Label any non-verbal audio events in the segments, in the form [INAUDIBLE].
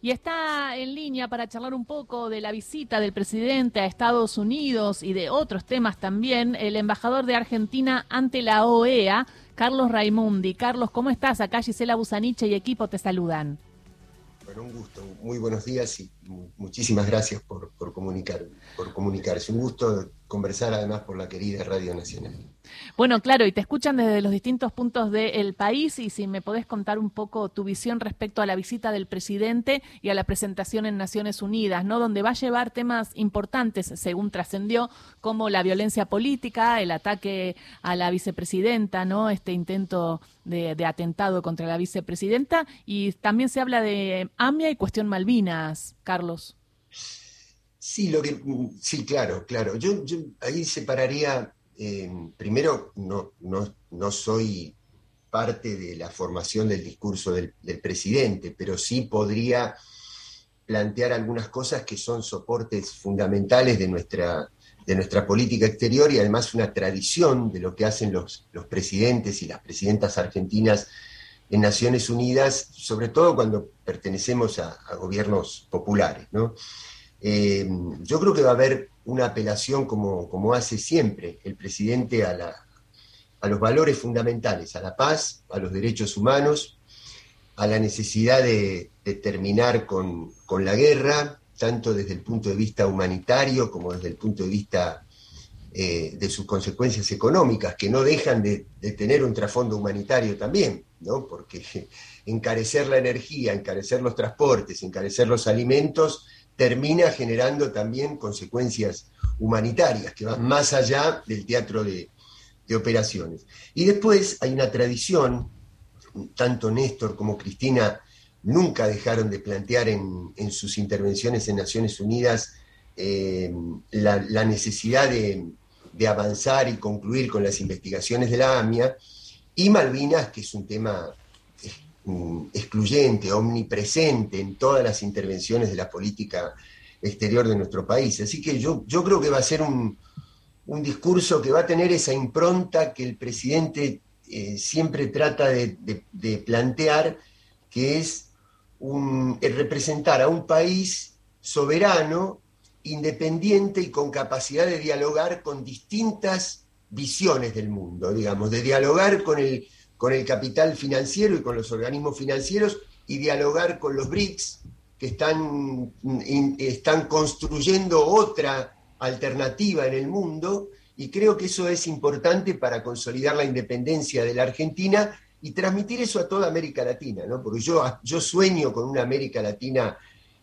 Y está en línea para charlar un poco de la visita del presidente a Estados Unidos y de otros temas también, el embajador de Argentina ante la OEA, Carlos Raimundi. Carlos, ¿cómo estás? Acá Gisela Busaniche y equipo te saludan. Bueno, un gusto. Muy buenos días y muchísimas gracias por, comunicar, por comunicarse. Un gusto conversar además por la querida Radio Nacional. Bueno, claro, y te escuchan desde los distintos puntos del país y si me podés contar un poco tu visión respecto a la visita del presidente y a la presentación en Naciones Unidas, ¿no? Donde va a llevar temas importantes, según trascendió, como la violencia política, el ataque a la vicepresidenta, ¿no? Este intento de, de atentado contra la vicepresidenta y también se habla de AMIA y cuestión Malvinas, Carlos. Sí, lo que, sí, claro, claro. Yo, ahí separaría, eh, primero, no, no, no, soy parte de la formación del discurso del, presidente, pero sí podría plantear algunas cosas que son soportes fundamentales de nuestra, de nuestra política exterior y además una tradición de lo que hacen los, los presidentes y las presidentas argentinas en Naciones Unidas, sobre todo cuando pertenecemos a, a gobiernos populares. ¿no? Eh, yo creo que va a haber una apelación, como, como hace siempre el presidente, a, la, a los valores fundamentales, a la paz, a los derechos humanos, a la necesidad de, terminar con, la guerra, tanto desde el punto de vista humanitario como desde el punto de vista eh, de sus consecuencias económicas, que no dejan de, tener un trasfondo humanitario también, ¿no? porque [LAUGHS] encarecer la energía, encarecer los transportes, encarecer los alimentos, termina generando también consecuencias humanitarias que van más allá del teatro de, operaciones. Y después hay una tradición, tanto Néstor como Cristina nunca dejaron de plantear en, sus intervenciones en Naciones Unidas eh, la, necesidad de, avanzar y concluir con las investigaciones de la AMIA, y Malvinas, que es un tema excluyente, omnipresente en todas las intervenciones de la política exterior de nuestro país. Así que yo, yo creo que va a ser un, discurso que va a tener esa impronta que el presidente eh, siempre trata de, plantear, que es un, representar a un país soberano, independiente y con capacidad de dialogar con distintas visiones del mundo, digamos, de dialogar con el con el capital financiero y con los organismos financieros y dialogar con los BRICS, que están, están construyendo otra alternativa en el mundo, y creo que eso es importante para consolidar la independencia de la Argentina y transmitir eso a toda América Latina, ¿no? porque yo, yo sueño con una América Latina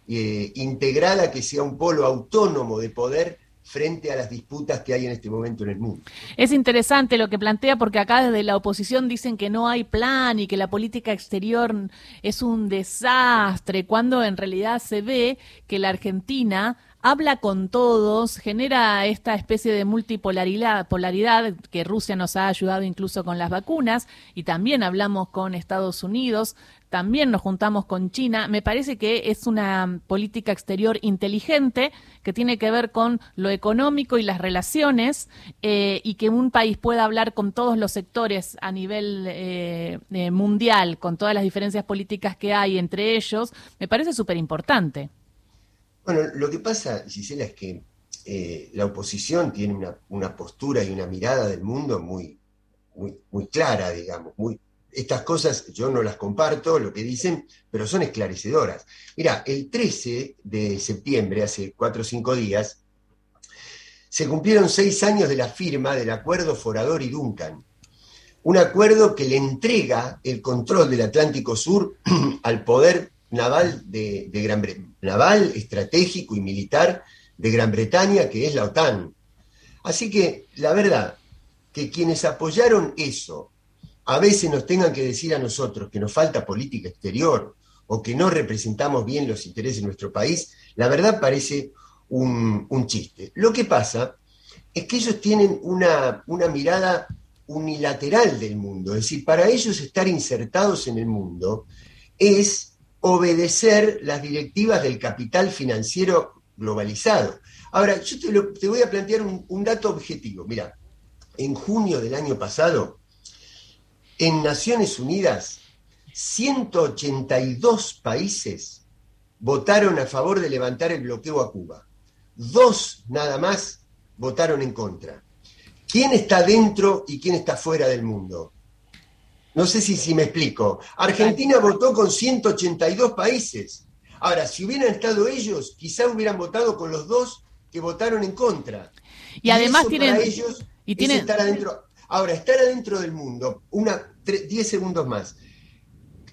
eh, integrada que sea un polo autónomo de poder frente a las disputas que hay en este momento en el mundo. Es interesante lo que plantea porque acá desde la oposición dicen que no hay plan y que la política exterior es un desastre, cuando en realidad se ve que la Argentina habla con todos, genera esta especie de multipolaridad polaridad que Rusia nos ha ayudado incluso con las vacunas y también hablamos con Estados Unidos, también nos juntamos con China. Me parece que es una política exterior inteligente que tiene que ver con lo económico y las relaciones eh, y que un país pueda hablar con todos los sectores a nivel eh, eh, mundial, con todas las diferencias políticas que hay entre ellos, me parece súper importante. Bueno, lo que pasa, Gisela, es que la oposición tiene una, postura y una mirada del mundo muy, muy, muy clara, digamos, muy, estas cosas yo no las comparto, lo que dicen, pero son esclarecedoras. Mira, el 13 de septiembre, hace cuatro o cinco días, se cumplieron seis años de la firma del acuerdo Forador y Duncan. Un acuerdo que le entrega el control del Atlántico Sur [CLEARS THROAT] al poder naval de, Gran Bretaña, naval, estratégico y militar de Gran Bretaña, que es la OTAN. Así que la verdad que quienes apoyaron eso a veces nos tengan que decir a nosotros que nos falta política exterior o que no representamos bien los intereses de nuestro país, la verdad parece un, chiste. Lo que pasa es que ellos tienen una, una mirada unilateral del mundo, es decir, para ellos estar insertados en el mundo es obedecer las directivas del capital financiero globalizado. Ahora, yo te, voy a plantear un, un dato objetivo. Mira, en junio del año pasado, en Naciones Unidas, 182 países votaron a favor de levantar el bloqueo a Cuba. Dos nada más votaron en contra. ¿Quién está dentro y quién está fuera del mundo? No sé si, si me explico. Argentina votó con 182 países. Ahora, si hubieran estado ellos, quizá hubieran votado con los dos que votaron en contra. Y, además tienen... ellos y tienen... estar adentro. Ahora, estar adentro del mundo, una, 10 segundos más.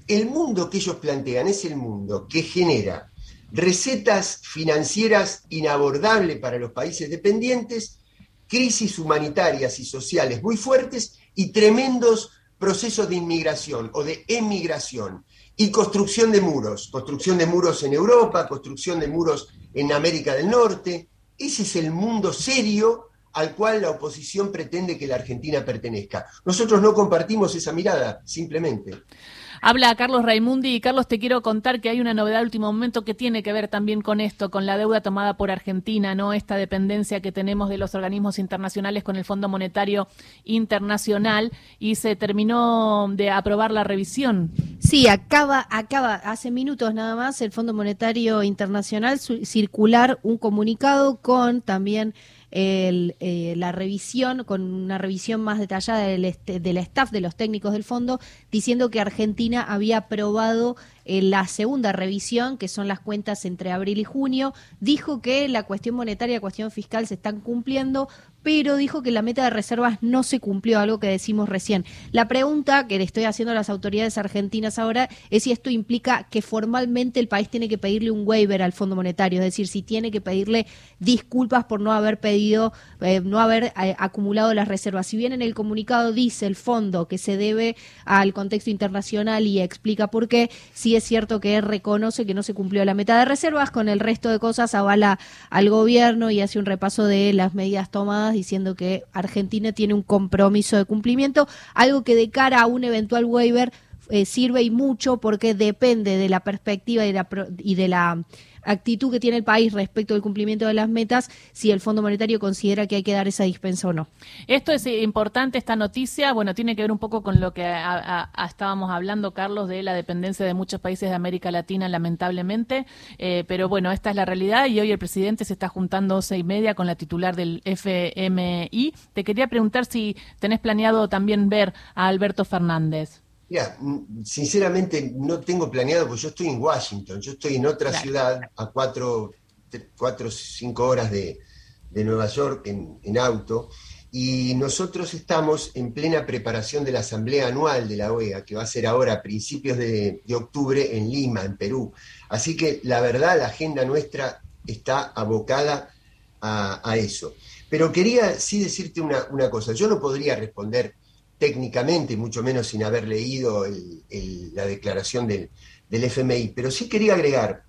El mundo que ellos plantean es el mundo que genera recetas financieras inabordables para los países dependientes, crisis humanitarias y sociales muy fuertes y tremendos procesos de inmigración o de emigración y construcción de muros, construcción de muros en Europa, construcción de muros en América del Norte. Ese es el mundo serio al cual la oposición pretende que la Argentina pertenezca. Nosotros no compartimos esa mirada, simplemente. Habla Carlos Raimundi y Carlos, te quiero contar que hay una novedad de último momento que tiene que ver también con esto, con la deuda tomada por Argentina, ¿no? Esta dependencia que tenemos de los organismos internacionales con el Fondo Monetario Internacional y se terminó de aprobar la revisión. Sí, acaba, acaba, hace minutos nada más el Fondo Monetario Internacional circular un comunicado con también el, eh, la revisión, con una revisión más detallada del, del staff de los técnicos del fondo, diciendo que Argentina había aprobado la segunda revisión, que son las cuentas entre abril y junio, dijo que la cuestión monetaria y la cuestión fiscal se están cumpliendo, pero dijo que la meta de reservas no se cumplió, algo que decimos recién. La pregunta que le estoy haciendo a las autoridades argentinas ahora es si esto implica que formalmente el país tiene que pedirle un waiver al Fondo Monetario, es decir, si tiene que pedirle disculpas por no haber pedido, eh, no haber eh, acumulado las reservas. Si bien en el comunicado dice el fondo que se debe al contexto internacional y explica por qué, si es cierto que reconoce que no se cumplió la meta de reservas, con el resto de cosas avala al gobierno y hace un repaso de las medidas tomadas diciendo que Argentina tiene un compromiso de cumplimiento, algo que de cara a un eventual waiver eh, sirve y mucho porque depende de la perspectiva y y de la actitud que tiene el país respecto del cumplimiento de las metas, si el Fondo Monetario considera que hay que dar esa dispensa o no. Esto es importante, esta noticia, bueno, tiene que ver un poco con lo que estábamos hablando, Carlos, de la dependencia de muchos países de América Latina, lamentablemente, eh, pero bueno, esta es la realidad y hoy el presidente se está juntando once y media con la titular del FMI. Te quería preguntar si tenés planeado también ver a Alberto Fernández. Mira, mm, sinceramente no tengo planeado, porque yo estoy en Washington, yo estoy en otra ciudad a cuatro, cuatro cinco horas de, Nueva York en, auto, y nosotros estamos en plena preparación de la Asamblea Anual de la OEA, que va a ser ahora a principios de, octubre en Lima, en Perú. Así que la verdad, la agenda nuestra está abocada a, eso. Pero quería sí decirte una, una cosa, yo no podría responder técnicamente, mucho menos sin haber leído la declaración del, FMI, pero sí quería agregar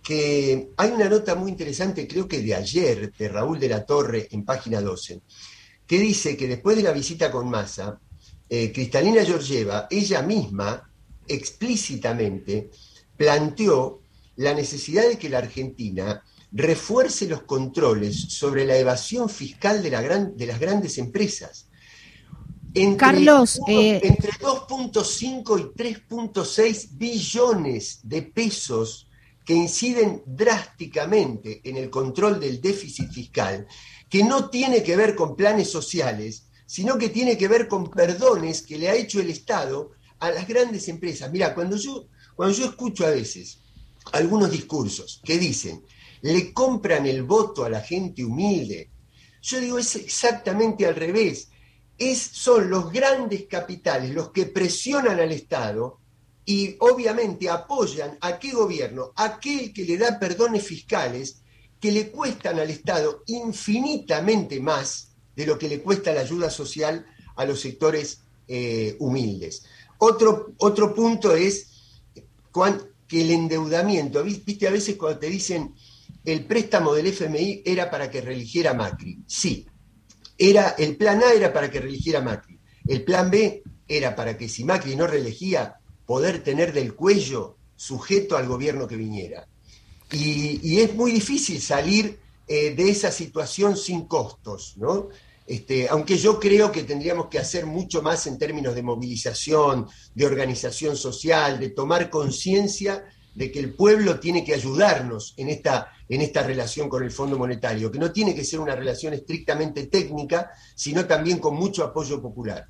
que hay una nota muy interesante, creo que de ayer, de Raúl de la Torre, en página 12, que dice que después de la visita con Massa, eh, Cristalina Georgieva, ella misma, explícitamente, planteó la necesidad de que la Argentina refuerce los controles sobre la evasión fiscal de las grandes empresas. Entre, Carlos, eh, entre 2.5 y 3.6 billones de pesos que inciden drásticamente en el control del déficit fiscal, que no tiene que ver con planes sociales, sino que tiene que ver con perdones que le ha hecho el Estado a las grandes empresas. Mira, cuando yo, cuando yo escucho a veces algunos discursos que dicen, le compran el voto a la gente humilde, yo digo, es exactamente al revés es, son los grandes capitales los que presionan al Estado y obviamente apoyan a qué gobierno, aquel que le da perdones fiscales que le cuestan al Estado infinitamente más de lo que le cuesta la ayuda social a los sectores eh, humildes. Otro, otro punto es que el endeudamiento, viste a veces cuando te dicen el préstamo del FMI era para que religiera Macri. Sí, era, el plan A era para que religiera Macri. El plan B era para que si Macri no reelegía, poder tener del cuello sujeto al gobierno que viniera. Y, es muy difícil salir eh, de esa situación sin costos, ¿no? Este, aunque yo creo que tendríamos que hacer mucho más en términos de movilización, de organización social, de tomar conciencia de que el pueblo tiene que ayudarnos en esta, en esta relación con el Fondo Monetario, que no tiene que ser una relación estrictamente técnica, sino también con mucho apoyo popular.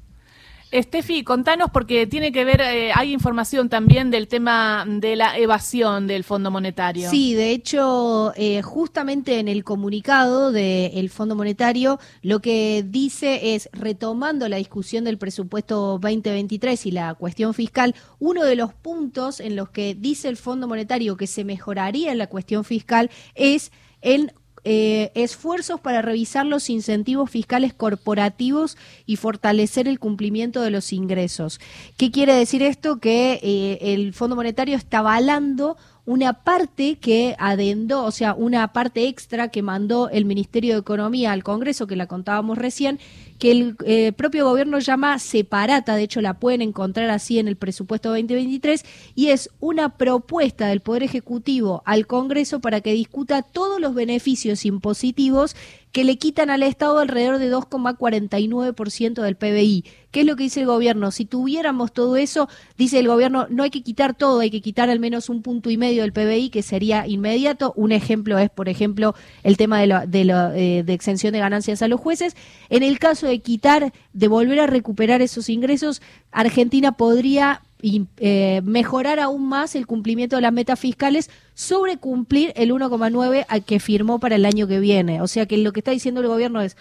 Estefi, contanos porque tiene que ver, eh, hay información también del tema de la evasión del Fondo Monetario. Sí, de hecho, eh, justamente en el comunicado del Fondo Monetario, lo que dice es, retomando la discusión del presupuesto 2023 y la cuestión fiscal, uno de los puntos en los que dice el Fondo Monetario que se mejoraría en la cuestión fiscal es en eh, esfuerzos para revisar los incentivos fiscales corporativos y fortalecer el cumplimiento de los ingresos. ¿Qué quiere decir esto? Que eh, el Fondo Monetario está avalando una parte que adendó, o sea, una parte extra que mandó el Ministerio de Economía al Congreso, que la contábamos recién, que el eh, propio gobierno llama separata, de hecho la pueden encontrar así en el presupuesto 2023, y es una propuesta del Poder Ejecutivo al Congreso para que discuta todos los beneficios impositivos que le quitan al Estado alrededor de 2,49% del PBI. ¿Qué es lo que dice el gobierno? Si tuviéramos todo eso, dice el gobierno, no hay que quitar todo, hay que quitar al menos un punto y medio del PBI, que sería inmediato. Un ejemplo es, por ejemplo, el tema de, de, eh, de exención de ganancias a los jueces. En el caso de quitar, de volver a recuperar esos ingresos, Argentina podría y eh, mejorar aún más el cumplimiento de las metas fiscales sobre cumplir el 1,9 al que firmó para el año que viene. O sea que lo que está diciendo el gobierno es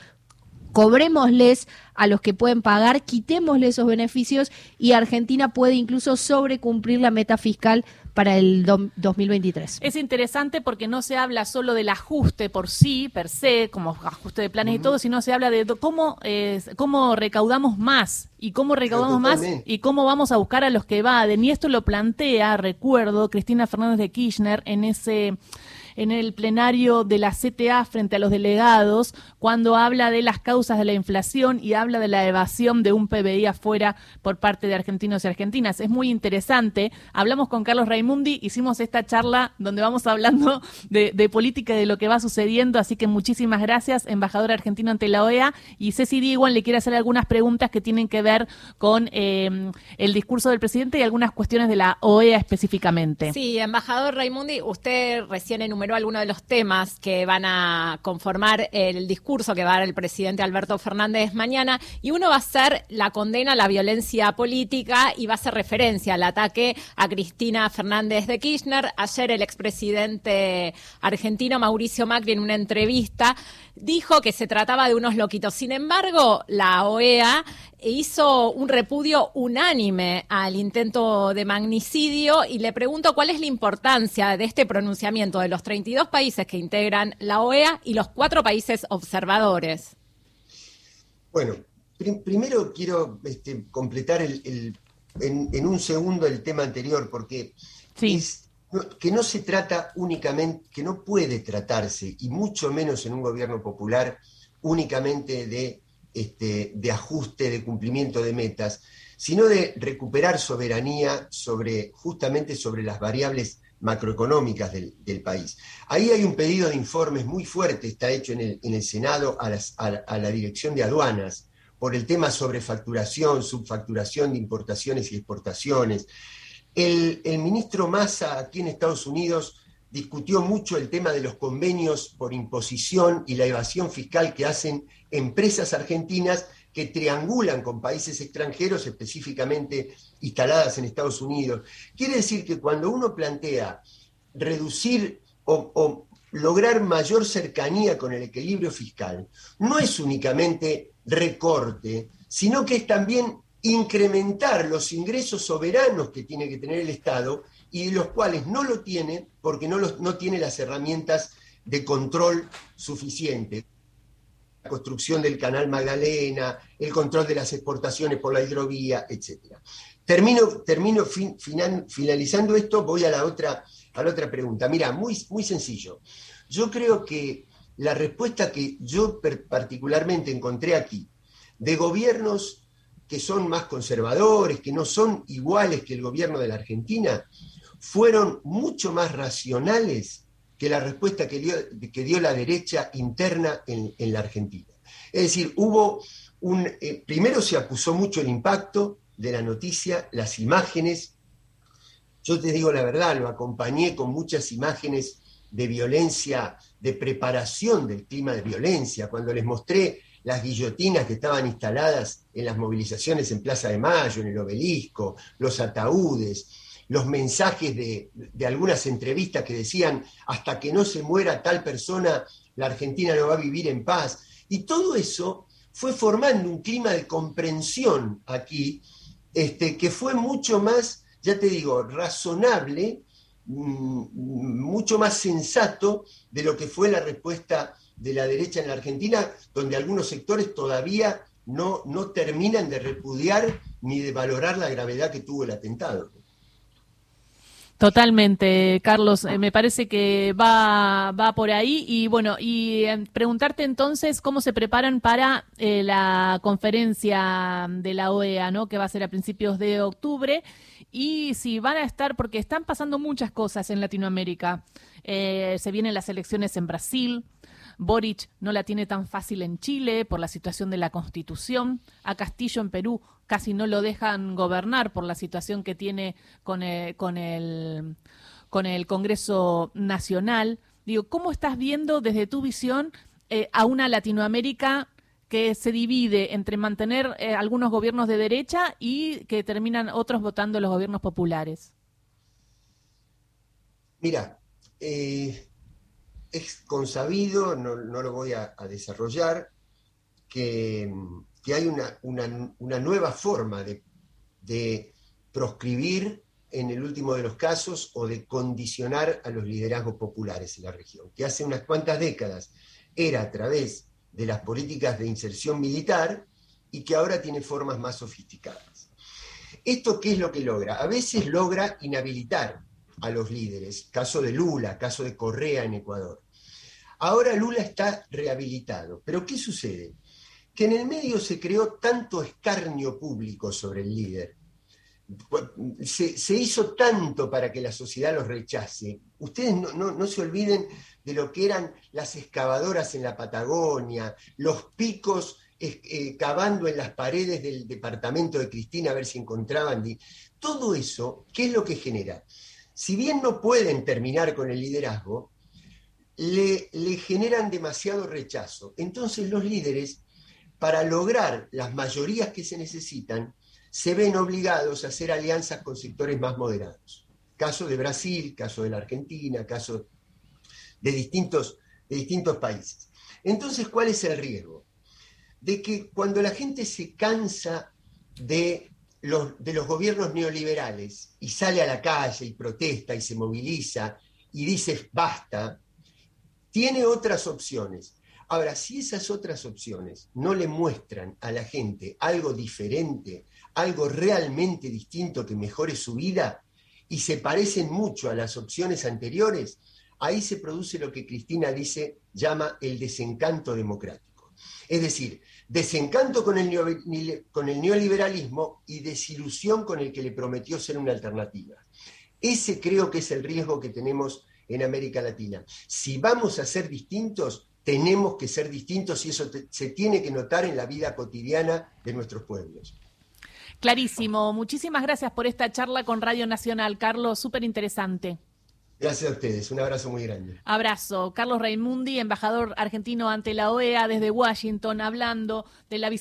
cobrémosles a los que pueden pagar, quitémosle esos beneficios y Argentina puede incluso sobrecumplir la meta fiscal para el 2023. Es interesante porque no se habla solo del ajuste por sí, per se, como ajuste de planes y todo, sino se habla de cómo, eh, cómo recaudamos más y cómo recaudamos más y cómo vamos a buscar a los que evaden. Y esto lo plantea, recuerdo, Cristina Fernández de Kirchner en ese en el plenario de la CTA frente a los delegados cuando habla de las causas de la inflación y habla de la evasión de un PBI afuera por parte de argentinos y argentinas. Es muy interesante. Hablamos con Carlos Raimundi, hicimos esta charla donde vamos hablando de, política y de lo que va sucediendo, así que muchísimas gracias, embajador argentino ante la OEA. Y Ceci Diwan le quiere hacer algunas preguntas que tienen que ver con eh, el discurso del presidente y algunas cuestiones de la OEA específicamente. Sí, embajador Raimundi, usted recién enumeró algunos de los temas que van a conformar el discurso que va a dar el presidente Alberto Fernández mañana, y uno va a ser la condena a la violencia política y va a ser referencia al ataque a Cristina Fernández de Kirchner. Ayer el expresidente argentino Mauricio Macri en una entrevista dijo que se trataba de unos loquitos. Sin embargo, la OEA hizo un repudio unánime al intento de magnicidio y le pregunto cuál es la importancia de este pronunciamiento de los 32 países que integran la OEA y los cuatro países observadores. Bueno, primero quiero este, completar en, un segundo el tema anterior porque que no se trata únicamente, que no puede tratarse, y mucho menos en un gobierno popular, únicamente de este, de ajuste, de cumplimiento de metas, sino de recuperar soberanía sobre, justamente sobre las variables macroeconómicas del, país. Ahí hay un pedido de informes muy fuerte, está hecho en el, Senado a, la Dirección de Aduanas, por el tema sobre facturación, subfacturación de importaciones y exportaciones. El, el ministro Massa aquí en Estados Unidos discutió mucho el tema de los convenios por imposición y la evasión fiscal que hacen empresas argentinas que triangulan con países extranjeros, específicamente instaladas en Estados Unidos. Quiere decir que cuando uno plantea reducir o, lograr mayor cercanía con el equilibrio fiscal, no es únicamente recorte, sino que es también incrementar los ingresos soberanos que tiene que tener el Estado y los cuales no lo tiene porque no, no tiene las herramientas de control suficiente. La construcción del canal Magdalena, el control de las exportaciones por la hidrovía, etc. Termino, termino finalizando esto, voy a la otra, a la otra pregunta. Mira, muy, muy sencillo. Yo creo que la respuesta que yo particularmente encontré aquí, de gobiernos que son más conservadores, que no son iguales que el gobierno de la Argentina, fueron mucho más racionales que la respuesta que dio, que dio la derecha interna en, la Argentina. Es decir, hubo un... Eh, primero se acusó mucho el impacto de la noticia, las imágenes. Yo te digo la verdad, lo acompañé con muchas imágenes de violencia, de preparación del clima de violencia, cuando les mostré las guillotinas que estaban instaladas en las movilizaciones en Plaza de Mayo, en el obelisco, los ataúdes, los mensajes de, algunas entrevistas que decían, hasta que no se muera tal persona, la Argentina no va a vivir en paz. Y todo eso fue formando un clima de comprensión aquí, este, que fue mucho más, ya te digo, razonable, mm, mucho más sensato de lo que fue la respuesta de la derecha en la Argentina, donde algunos sectores todavía no, no terminan de repudiar ni de valorar la gravedad que tuvo el atentado. Totalmente, Carlos. Eh, me parece que va, va por ahí. Y bueno, y eh, preguntarte entonces cómo se preparan para eh, la conferencia de la OEA, ¿no? Que va a ser a principios de octubre. Y si van a estar, porque están pasando muchas cosas en Latinoamérica. se vienen las elecciones en Brasil. Boric no la tiene tan fácil en Chile por la situación de la Constitución. A Castillo en Perú casi no lo dejan gobernar por la situación que tiene con el, con el, con el Congreso Nacional. Digo, ¿cómo estás viendo desde tu visión eh, a una Latinoamérica que se divide entre mantener eh, algunos gobiernos de derecha y que terminan otros votando los gobiernos populares? Mira, eh, es consabido, no, lo voy a desarrollar, que que hay una, nueva forma de, proscribir en el último de los casos o de condicionar a los liderazgos populares en la región, que hace unas cuantas décadas era a través de las políticas de inserción militar y que ahora tiene formas más sofisticadas. ¿Esto qué es lo que logra? A veces logra inhabilitar a los líderes, caso de Lula, caso de Correa en Ecuador. Ahora Lula está rehabilitado, pero ¿qué sucede? que en el medio se creó tanto escarnio público sobre el líder, se, hizo tanto para que la sociedad los rechace. Ustedes no, se olviden de lo que eran las excavadoras en la Patagonia, los picos eh, cavando en las paredes del departamento de Cristina a ver si encontraban. Todo eso, ¿qué es lo que genera? Si bien no pueden terminar con el liderazgo, le, generan demasiado rechazo. Entonces los líderes para lograr las mayorías que se necesitan, se ven obligados a hacer alianzas con sectores más moderados. Caso de Brasil, caso de la Argentina, caso de distintos, de distintos países. Entonces, ¿cuál es el riesgo? De que cuando la gente se cansa de de los gobiernos neoliberales y sale a la calle y protesta y se moviliza y dice basta, tiene otras opciones Ahora, si esas otras opciones no le muestran a la gente algo diferente, algo realmente distinto que mejore su vida, y se parecen mucho a las opciones anteriores, ahí se produce lo que Cristina dice, llama el desencanto democrático. Es decir, desencanto con el, neoliberalismo y desilusión con el que le prometió ser una alternativa. Ese creo que es el riesgo que tenemos en América Latina. Si vamos a ser distintos, tenemos que ser distintos y eso se tiene que notar en la vida cotidiana de nuestros pueblos. Clarísimo. Muchísimas gracias por esta charla con Radio Nacional, Carlos. Súper interesante. Gracias a ustedes. Un abrazo muy grande. Abrazo. Carlos Raimundi, embajador argentino ante la OEA desde Washington, hablando de la